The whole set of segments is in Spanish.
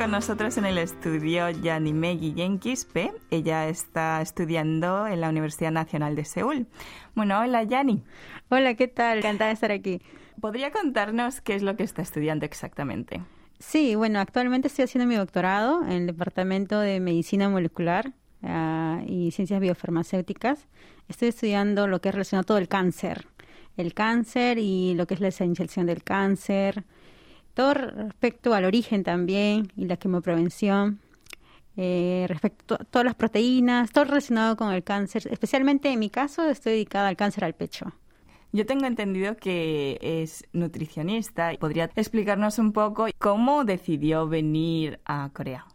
con nosotros en el estudio Yanimegi Yenkispe. Ella está estudiando en la Universidad Nacional de Seúl. Bueno, hola Yani. Hola, ¿qué tal? Encantada de estar aquí. ¿Podría contarnos qué es lo que está estudiando exactamente? Sí, bueno, actualmente estoy haciendo mi doctorado en el Departamento de Medicina Molecular ah, y Ciencias Biofarmacéuticas. Estoy estudiando lo que es relacionado a todo el cáncer, el cáncer y lo que es la esencialización del cáncer, todo respecto al origen también y la quimioprevención, eh, respecto a todas las proteínas, todo relacionado con el cáncer. Especialmente en mi caso estoy dedicada al cáncer al pecho. Yo tengo entendido que es nutricionista. ¿Podría explicarnos un poco cómo decidió venir a Corea?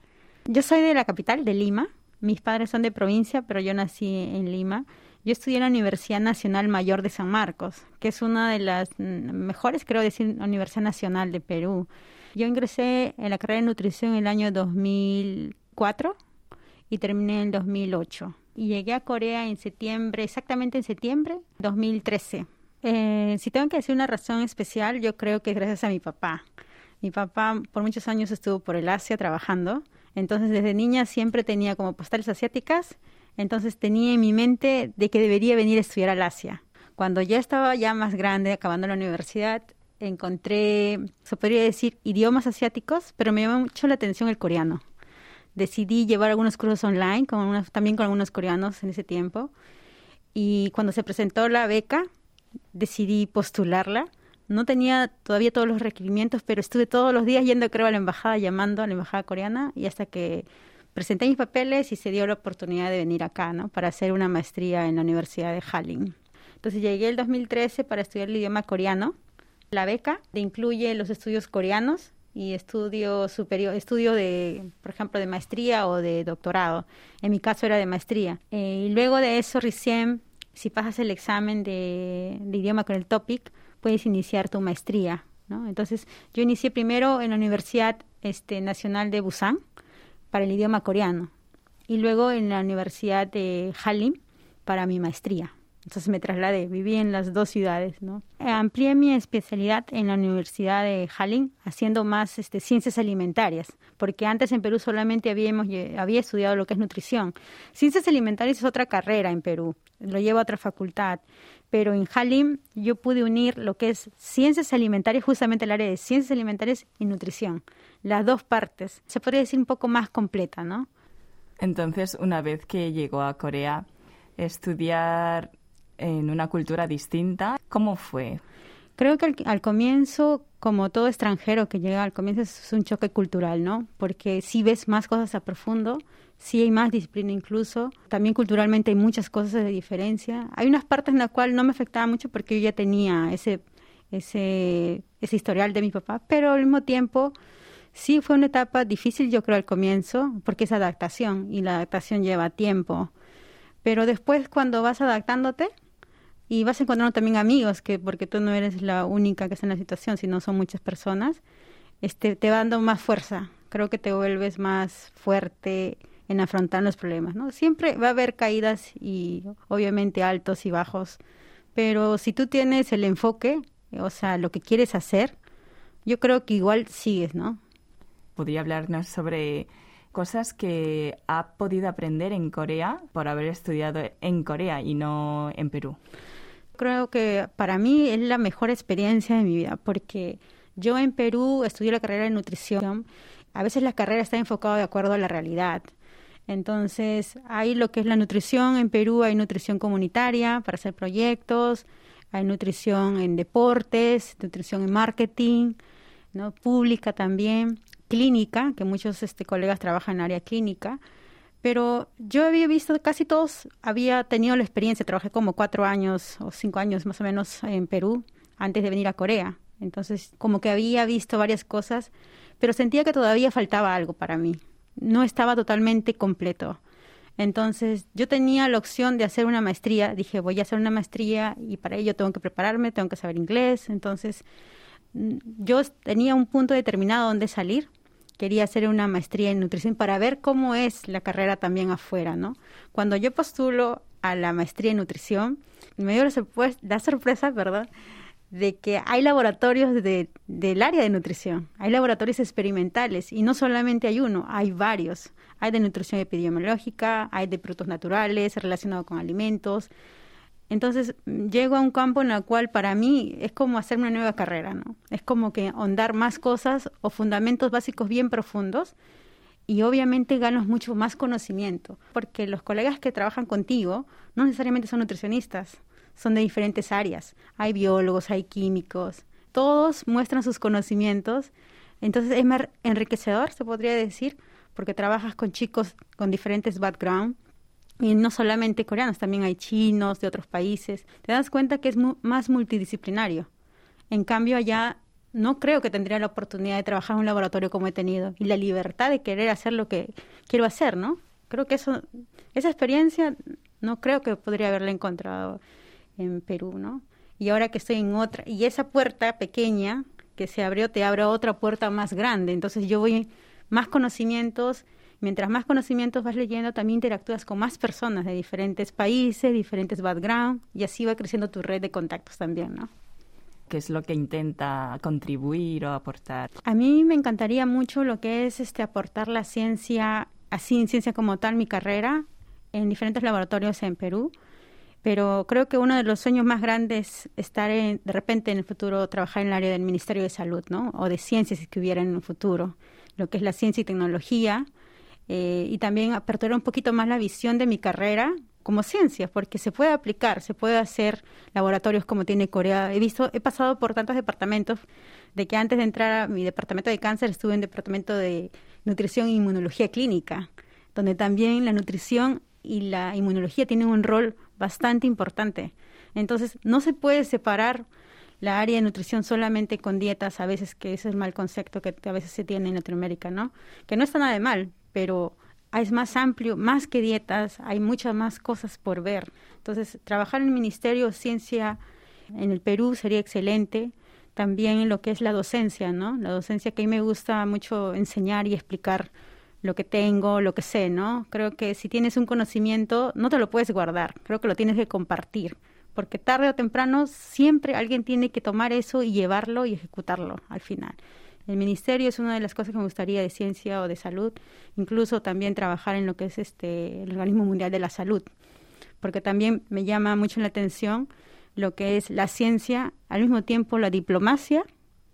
Yo soy de la capital, de Lima. Mis padres son de provincia, pero yo nací en Lima. Yo estudié en la Universidad Nacional Mayor de San Marcos, que es una de las mejores, creo decir, Universidad Nacional de Perú. Yo ingresé en la carrera de nutrición en el año 2004 y terminé en el 2008. Y llegué a Corea en septiembre, exactamente en septiembre 2013. Eh, si tengo que decir una razón especial, yo creo que gracias a mi papá. Mi papá por muchos años estuvo por el Asia trabajando, entonces desde niña siempre tenía como postales asiáticas entonces tenía en mi mente de que debería venir a estudiar al Asia. Cuando ya estaba ya más grande, acabando la universidad, encontré, se podría decir, idiomas asiáticos, pero me llamó mucho la atención el coreano. Decidí llevar algunos cursos online, con también con algunos coreanos en ese tiempo. Y cuando se presentó la beca, decidí postularla. No tenía todavía todos los requerimientos, pero estuve todos los días yendo, creo, a la embajada, llamando a la embajada coreana, y hasta que presenté mis papeles y se dio la oportunidad de venir acá, ¿no? Para hacer una maestría en la Universidad de Hallin. Entonces llegué el 2013 para estudiar el idioma coreano. La beca incluye los estudios coreanos y estudio superior, estudio de, por ejemplo, de maestría o de doctorado. En mi caso era de maestría. Eh, y luego de eso, recién, si pasas el examen de, idioma con el topic, puedes iniciar tu maestría. Entonces, yo inicié primero en la Universidad este, Nacional de Busan, para el idioma coreano y luego en la Universidad de Halim para mi maestría. Entonces me trasladé, viví en las dos ciudades, ¿no? Amplié mi especialidad en la Universidad de Halim haciendo más este, ciencias alimentarias, porque antes en Perú solamente habíamos, había estudiado lo que es nutrición. Ciencias alimentarias es otra carrera en Perú, lo lleva a otra facultad, pero en Halim yo pude unir lo que es ciencias alimentarias, justamente el área de ciencias alimentarias y nutrición las dos partes. Se podría decir un poco más completa, ¿no? Entonces, una vez que llegó a Corea, estudiar en una cultura distinta, ¿cómo fue? Creo que al, comienzo, como todo extranjero que llega al comienzo, es un choque cultural, ¿no? Porque si ves más cosas a profundo, sí hay más disciplina incluso. También culturalmente hay muchas cosas de diferencia. Hay unas partes en las cuales no me afectaba mucho porque yo ya tenía ese, ese, ese historial de mi papá, pero al mismo tiempo Sí, fue una etapa difícil, yo creo, al comienzo, porque es adaptación y la adaptación lleva tiempo. Pero después, cuando vas adaptándote y vas encontrando también amigos, que porque tú no eres la única que está en la situación, sino son muchas personas, este, te va dando más fuerza. Creo que te vuelves más fuerte en afrontar los problemas, ¿no? Siempre va a haber caídas y obviamente altos y bajos, pero si tú tienes el enfoque, o sea, lo que quieres hacer, yo creo que igual sigues, ¿no? podría hablarnos sobre cosas que ha podido aprender en Corea por haber estudiado en Corea y no en Perú. Creo que para mí es la mejor experiencia de mi vida porque yo en Perú estudié la carrera de nutrición. A veces la carrera está enfocada de acuerdo a la realidad. Entonces, hay lo que es la nutrición en Perú, hay nutrición comunitaria para hacer proyectos, hay nutrición en deportes, nutrición en marketing, ¿no? pública también clínica, que muchos este, colegas trabajan en área clínica, pero yo había visto, casi todos había tenido la experiencia, trabajé como cuatro años o cinco años más o menos en Perú antes de venir a Corea. Entonces, como que había visto varias cosas, pero sentía que todavía faltaba algo para mí. No estaba totalmente completo. Entonces, yo tenía la opción de hacer una maestría. Dije, voy a hacer una maestría y para ello tengo que prepararme, tengo que saber inglés. Entonces, yo tenía un punto determinado donde salir. Quería hacer una maestría en nutrición para ver cómo es la carrera también afuera, ¿no? Cuando yo postulo a la maestría en nutrición, me dio la sorpresa, ¿verdad? de que hay laboratorios de, del área de nutrición, hay laboratorios experimentales y no solamente hay uno, hay varios. Hay de nutrición epidemiológica, hay de productos naturales relacionados con alimentos. Entonces llego a un campo en el cual para mí es como hacer una nueva carrera, ¿no? Es como que ahondar más cosas o fundamentos básicos bien profundos y obviamente ganas mucho más conocimiento, porque los colegas que trabajan contigo no necesariamente son nutricionistas, son de diferentes áreas. Hay biólogos, hay químicos, todos muestran sus conocimientos. Entonces es más enriquecedor, se podría decir, porque trabajas con chicos con diferentes backgrounds y no solamente coreanos, también hay chinos de otros países. Te das cuenta que es más multidisciplinario. En cambio, allá no creo que tendría la oportunidad de trabajar en un laboratorio como he tenido y la libertad de querer hacer lo que quiero hacer, ¿no? Creo que eso, esa experiencia no creo que podría haberla encontrado en Perú, ¿no? Y ahora que estoy en otra, y esa puerta pequeña que se abrió te abre otra puerta más grande, entonces yo voy más conocimientos, mientras más conocimientos vas leyendo, también interactúas con más personas de diferentes países, diferentes backgrounds, y así va creciendo tu red de contactos también, ¿no? ¿Qué es lo que intenta contribuir o aportar? A mí me encantaría mucho lo que es este aportar la ciencia, así en ciencia como tal, mi carrera, en diferentes laboratorios en Perú pero creo que uno de los sueños más grandes es estar de repente en el futuro trabajar en el área del Ministerio de Salud, ¿no? O de ciencias si que hubiera en un futuro, lo que es la ciencia y tecnología, eh, y también aperturar un poquito más la visión de mi carrera como ciencia, porque se puede aplicar, se puede hacer laboratorios como tiene Corea. He visto, he pasado por tantos departamentos de que antes de entrar a mi departamento de cáncer estuve en departamento de nutrición e inmunología clínica, donde también la nutrición y la inmunología tienen un rol bastante importante. Entonces, no se puede separar la área de nutrición solamente con dietas, a veces que ese es el mal concepto que a veces se tiene en Latinoamérica, ¿no? Que no está nada de mal, pero es más amplio, más que dietas, hay muchas más cosas por ver. Entonces, trabajar en el Ministerio de Ciencia en el Perú sería excelente. También en lo que es la docencia, ¿no? La docencia que a mí me gusta mucho enseñar y explicar lo que tengo, lo que sé, ¿no? Creo que si tienes un conocimiento, no te lo puedes guardar, creo que lo tienes que compartir, porque tarde o temprano siempre alguien tiene que tomar eso y llevarlo y ejecutarlo al final. El ministerio es una de las cosas que me gustaría de ciencia o de salud, incluso también trabajar en lo que es este el organismo mundial de la salud, porque también me llama mucho la atención lo que es la ciencia, al mismo tiempo la diplomacia,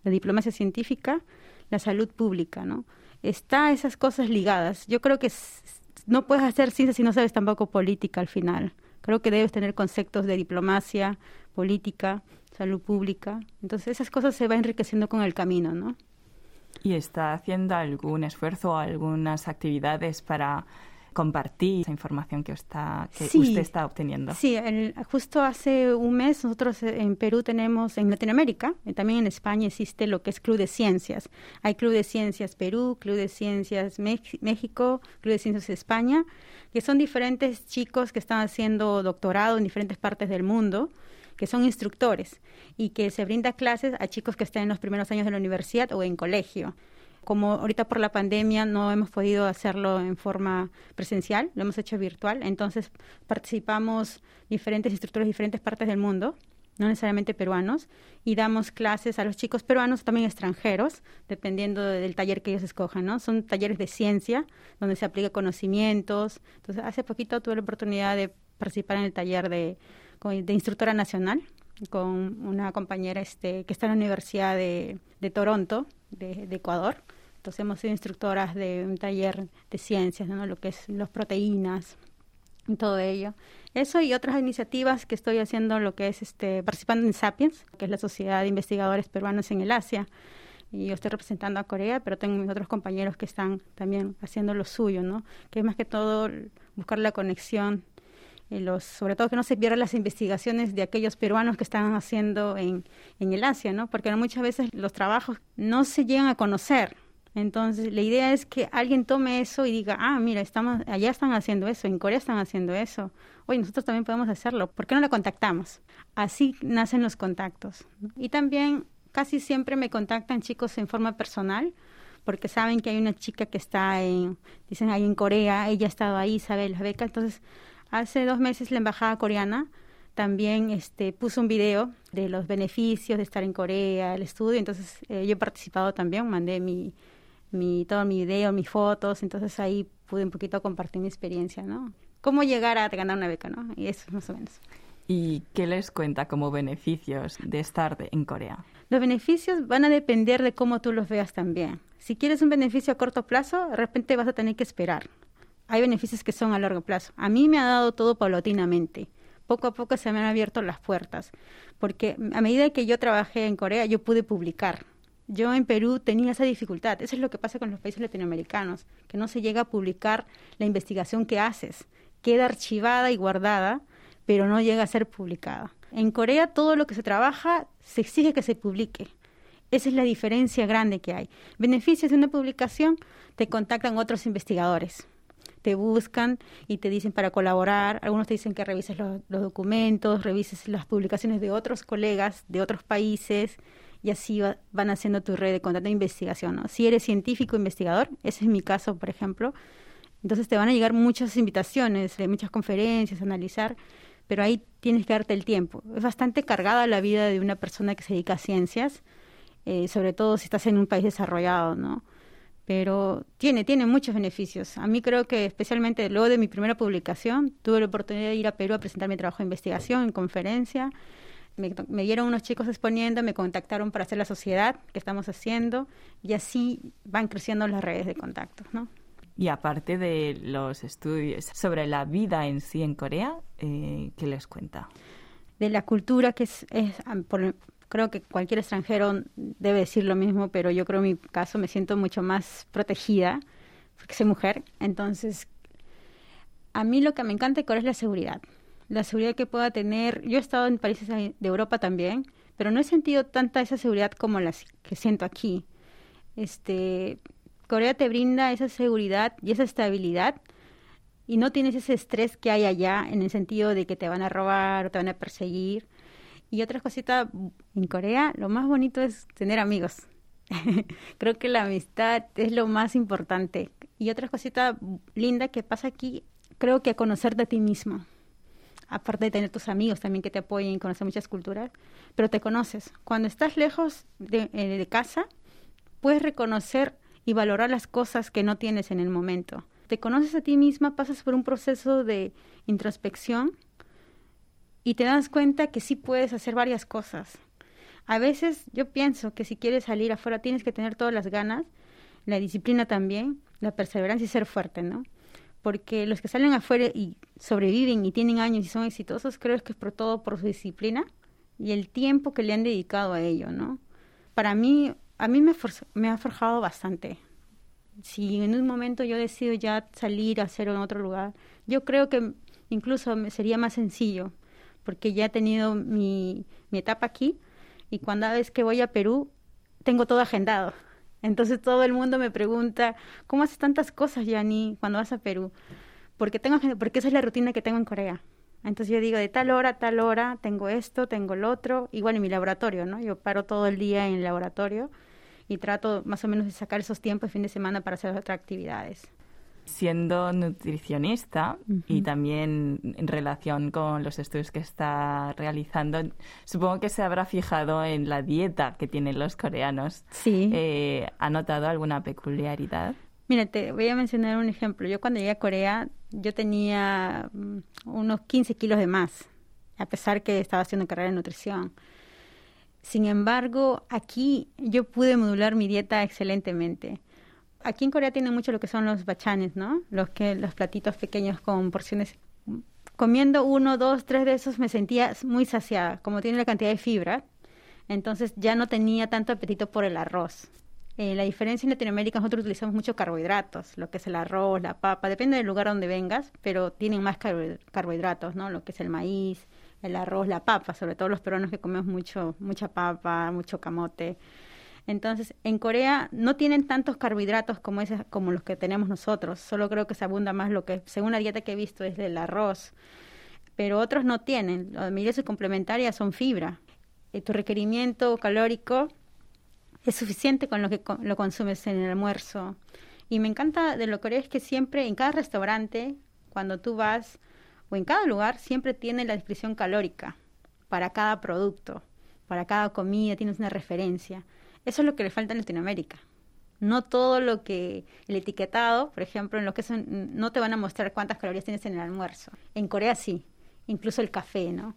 la diplomacia científica, la salud pública, ¿no? está esas cosas ligadas. Yo creo que no puedes hacer ciencia si no sabes tampoco política al final. Creo que debes tener conceptos de diplomacia, política, salud pública. Entonces esas cosas se van enriqueciendo con el camino, ¿no? ¿Y está haciendo algún esfuerzo, algunas actividades para compartir esa información que, está, que usted está obteniendo. Sí, justo hace un mes nosotros eh, en Perú tenemos, en Latinoamérica, y también en España existe lo que es Club de Ciencias. Hay Club de Ciencias Perú, Club de Ciencias México, Club de Ciencias España, que son diferentes chicos que están haciendo doctorado en diferentes partes del mundo que son instructores y que se brinda clases a chicos que están en los primeros años de la universidad o en colegio. Como ahorita por la pandemia no hemos podido hacerlo en forma presencial, lo hemos hecho virtual, entonces participamos diferentes instructores de diferentes partes del mundo, no necesariamente peruanos, y damos clases a los chicos peruanos, también extranjeros, dependiendo del taller que ellos escojan, ¿no? Son talleres de ciencia, donde se aplica conocimientos. Entonces, hace poquito tuve la oportunidad de participar en el taller de, de instructora nacional con una compañera este, que está en la Universidad de, de Toronto, de, Ecuador. Entonces hemos sido instructoras de un taller de ciencias, ¿no? lo que es las proteínas y todo ello. Eso y otras iniciativas que estoy haciendo, lo que es este, participando en Sapiens, que es la Sociedad de Investigadores Peruanos en el Asia. Y yo estoy representando a Corea, pero tengo mis otros compañeros que están también haciendo lo suyo, ¿no? Que es más que todo buscar la conexión los, sobre todo que no se pierdan las investigaciones de aquellos peruanos que están haciendo en, en el Asia, ¿no? Porque muchas veces los trabajos no se llegan a conocer. Entonces, la idea es que alguien tome eso y diga, ah, mira, estamos, allá están haciendo eso, en Corea están haciendo eso. Oye, nosotros también podemos hacerlo. ¿Por qué no la contactamos? Así nacen los contactos. Y también casi siempre me contactan chicos en forma personal porque saben que hay una chica que está en, dicen ahí en Corea, ella ha estado ahí, sabe las becas, entonces Hace dos meses la embajada coreana también este, puso un video de los beneficios de estar en Corea, el estudio, entonces eh, yo he participado también, mandé mi, mi, todo mi video, mis fotos, entonces ahí pude un poquito compartir mi experiencia, ¿no? Cómo llegar a ganar una beca, ¿no? Y eso más o menos. ¿Y qué les cuenta como beneficios de estar en Corea? Los beneficios van a depender de cómo tú los veas también. Si quieres un beneficio a corto plazo, de repente vas a tener que esperar. Hay beneficios que son a largo plazo. A mí me ha dado todo paulatinamente. Poco a poco se me han abierto las puertas, porque a medida que yo trabajé en Corea, yo pude publicar. Yo en Perú tenía esa dificultad. Eso es lo que pasa con los países latinoamericanos, que no se llega a publicar la investigación que haces. Queda archivada y guardada, pero no llega a ser publicada. En Corea todo lo que se trabaja se exige que se publique. Esa es la diferencia grande que hay. Beneficios de una publicación, te contactan otros investigadores, te buscan y te dicen para colaborar. Algunos te dicen que revises los, documentos, revises las publicaciones de otros colegas de otros países y así van haciendo tu red de contacto de investigación. Si eres científico investigador, ese es mi caso, por ejemplo, entonces te van a llegar muchas invitaciones, de muchas conferencias, analizar, pero ahí tienes que darte el tiempo. Es bastante cargada la vida de una persona que se dedica a ciencias, eh, sobre todo si estás en un país desarrollado, ¿no? Pero tiene, tiene muchos beneficios. A mí creo que especialmente luego de mi primera publicación, tuve la oportunidad de ir a Perú a presentar mi trabajo de investigación en conferencia. Me, me, dieron unos chicos exponiendo, me contactaron para hacer la sociedad que estamos haciendo y así van creciendo las redes de contactos, ¿no? Y aparte de los estudios sobre la vida en sí en Corea, eh, ¿qué les cuenta? De la cultura, que es, creo que cualquier extranjero debe decir lo mismo, pero yo creo en mi caso me siento mucho más protegida porque soy mujer. Entonces, a mí lo que me encanta de Corea es la seguridad. La seguridad que pueda tener. Yo he estado en países de Europa también, pero no he sentido tanta esa seguridad como la que siento aquí. Este, Corea te brinda esa seguridad y esa estabilidad y no tienes ese estrés que hay allá en el sentido de que te van a robar o te van a perseguir. Y otra cosita, en Corea lo más bonito es tener amigos. Creo que la amistad es lo más importante. Y otra cosita linda que pasa aquí, creo que conocerte a ti mismo. Aparte de tener tus amigos también que te apoyen conocer muchas culturas, pero te conoces. Cuando estás lejos de, eh, de casa, puedes reconocer y valorar las cosas que no tienes en el momento. Te conoces a ti misma, pasas por un proceso de introspección y te das cuenta que sí puedes hacer varias cosas. A veces yo pienso que si quieres salir afuera tienes que tener todas las ganas, la disciplina también, la perseverancia y ser fuerte, ¿no? Porque los que salen afuera y sobreviven y tienen años y son exitosos, creo que es por todo por su disciplina y el tiempo que le han dedicado a ello, ¿no? Para mí, a mí me, ha forjado bastante. Si en un momento yo decido ya salir a hacer en otro lugar, yo creo que incluso sería más sencillo, porque ya he tenido mi, mi etapa aquí y cuando que voy a Perú, tengo todo agendado. Entonces todo el mundo me pregunta, ¿cómo haces tantas cosas, Yani, cuando vas a Perú? Porque, tengo, porque esa es la rutina que tengo en Corea. Entonces yo digo, de tal hora a tal hora tengo esto, tengo el otro, igual en mi laboratorio, ¿no? Yo paro todo el día en el laboratorio y trato más o menos de sacar esos tiempos de fin de semana para hacer otras actividades. Siendo nutricionista y también en relación con los estudios que está realizando, supongo que se habrá fijado en la dieta que tienen los coreanos. Sí. Eh, ¿Ha notado alguna peculiaridad? Mira, te voy a mencionar un ejemplo. Yo cuando llegué a Corea, yo tenía mm, unos 15 kilos de más, a pesar que estaba haciendo carrera de nutrición. Sin embargo, aquí yo pude modular mi dieta excelentemente. Aquí en Corea tienen mucho lo que son los bachanes, ¿no? Los que los platitos pequeños con porciones. Comiendo uno, dos, tres de esos me sentía muy saciada, como tiene la cantidad de fibra. Entonces ya no tenía tanto apetito por el arroz. Eh, la diferencia en Latinoamérica, nosotros utilizamos mucho carbohidratos, lo que es el arroz, la papa, depende del lugar donde vengas, pero tienen más carbohidratos, ¿no? Lo que es el maíz, el arroz, la papa, sobre todo los peruanos que comemos mucho, mucha papa, mucho camote. Entonces, en Corea no tienen tantos carbohidratos como, ese, como los que tenemos nosotros, solo creo que se abunda más lo que, según la dieta que he visto, es el arroz, pero otros no tienen. Las medidas complementarias son fibra. Eh, tu requerimiento calórico es suficiente con lo que lo consumes en el almuerzo. Y me encanta de lo que es que siempre en cada restaurante, cuando tú vas, o en cada lugar siempre tiene la descripción calórica para cada producto, para cada comida, tienes una referencia. Eso es lo que le falta en Latinoamérica. No todo lo que el etiquetado, por ejemplo, en lo que no te van a mostrar cuántas calorías tienes en el almuerzo. En Corea sí, incluso el café, ¿no?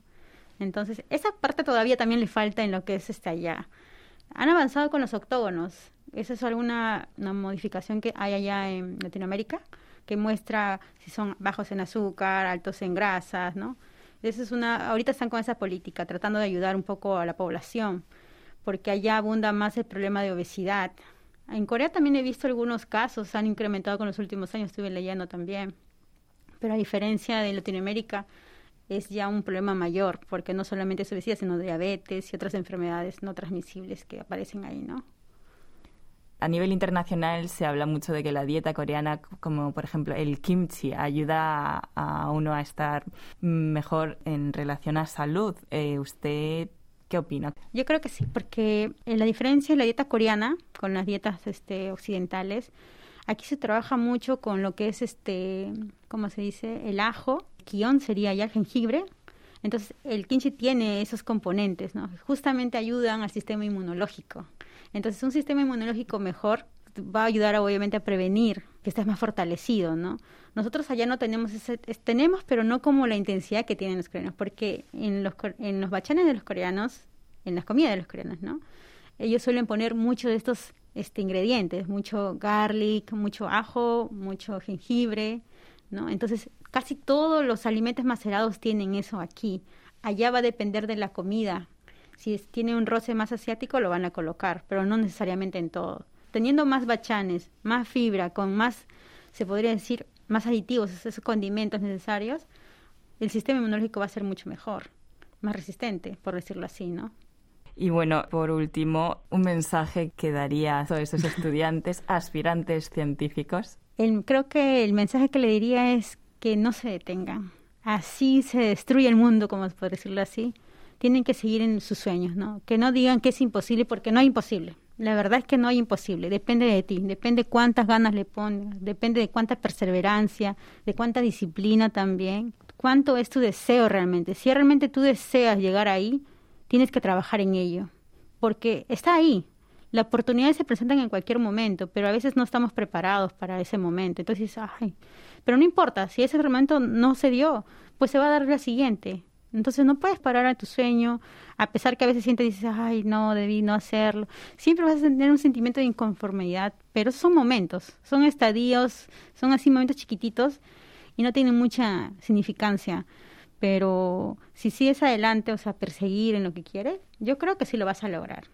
Entonces, esa parte todavía también le falta en lo que es este allá. Han avanzado con los octógonos. Esa es alguna una modificación que hay allá en Latinoamérica que muestra si son bajos en azúcar, altos en grasas, ¿no? Eso es una, ahorita están con esa política, tratando de ayudar un poco a la población, porque allá abunda más el problema de obesidad. En Corea también he visto algunos casos, han incrementado con los últimos años, estuve leyendo también. Pero a diferencia de Latinoamérica, es ya un problema mayor, porque no solamente es obesidad, sino diabetes y otras enfermedades no transmisibles que aparecen ahí, ¿no? A nivel internacional se habla mucho de que la dieta coreana, como por ejemplo el kimchi, ayuda a, uno a estar mejor en relación a salud. Eh, ¿Usted qué opina? Yo creo que sí, porque eh, la diferencia de la dieta coreana con las dietas este, occidentales, aquí se trabaja mucho con lo que es este, ¿cómo se dice? El ajo, kion sería ya el jengibre, entonces, el kimchi tiene esos componentes, ¿no? Justamente ayudan al sistema inmunológico. Entonces, un sistema inmunológico mejor va a ayudar obviamente a prevenir que estés más fortalecido, ¿no? Nosotros allá no tenemos ese, tenemos, pero no como la intensidad que tienen los coreanos, porque en los, en los bachanes de los coreanos, en las comidas de los coreanos, ¿no? Ellos suelen poner mucho de estos este, ingredientes, mucho garlic, mucho ajo, mucho jengibre, ¿no? Entonces, casi todos los alimentos macerados tienen eso aquí. Allá va a depender de la comida si tiene un roce más asiático, lo van a colocar, pero no necesariamente en todo. Teniendo más bachanes, más fibra, con más, se podría decir, más aditivos, esos condimentos necesarios, el sistema inmunológico va a ser mucho mejor, más resistente, por decirlo así, ¿no? Y bueno, por último, un mensaje que daría a todos esos estudiantes, aspirantes científicos. creo que el mensaje que le diría es que no se detengan. Así se destruye el mundo, como por decirlo así tienen que seguir en sus sueños, ¿no? Que no digan que es imposible porque no hay imposible. La verdad es que no hay imposible, depende de ti, depende cuántas ganas le pongas, depende de cuánta perseverancia, de cuánta disciplina también, cuánto es tu deseo realmente. Si realmente tú deseas llegar ahí, tienes que trabajar en ello, porque está ahí. Las oportunidades se presentan en cualquier momento, pero a veces no estamos preparados para ese momento. Entonces, ay, pero no importa, si ese momento no se dio, pues se va a dar la siguiente. Entonces no puedes parar a tu sueño, a pesar que a veces sientes y dices, ay, no, debí no hacerlo. Siempre vas a tener un sentimiento de inconformidad, pero son momentos, son estadios, son así momentos chiquititos y no tienen mucha significancia. Pero si sigues adelante, o sea, perseguir en lo que quieres, yo creo que sí lo vas a lograr.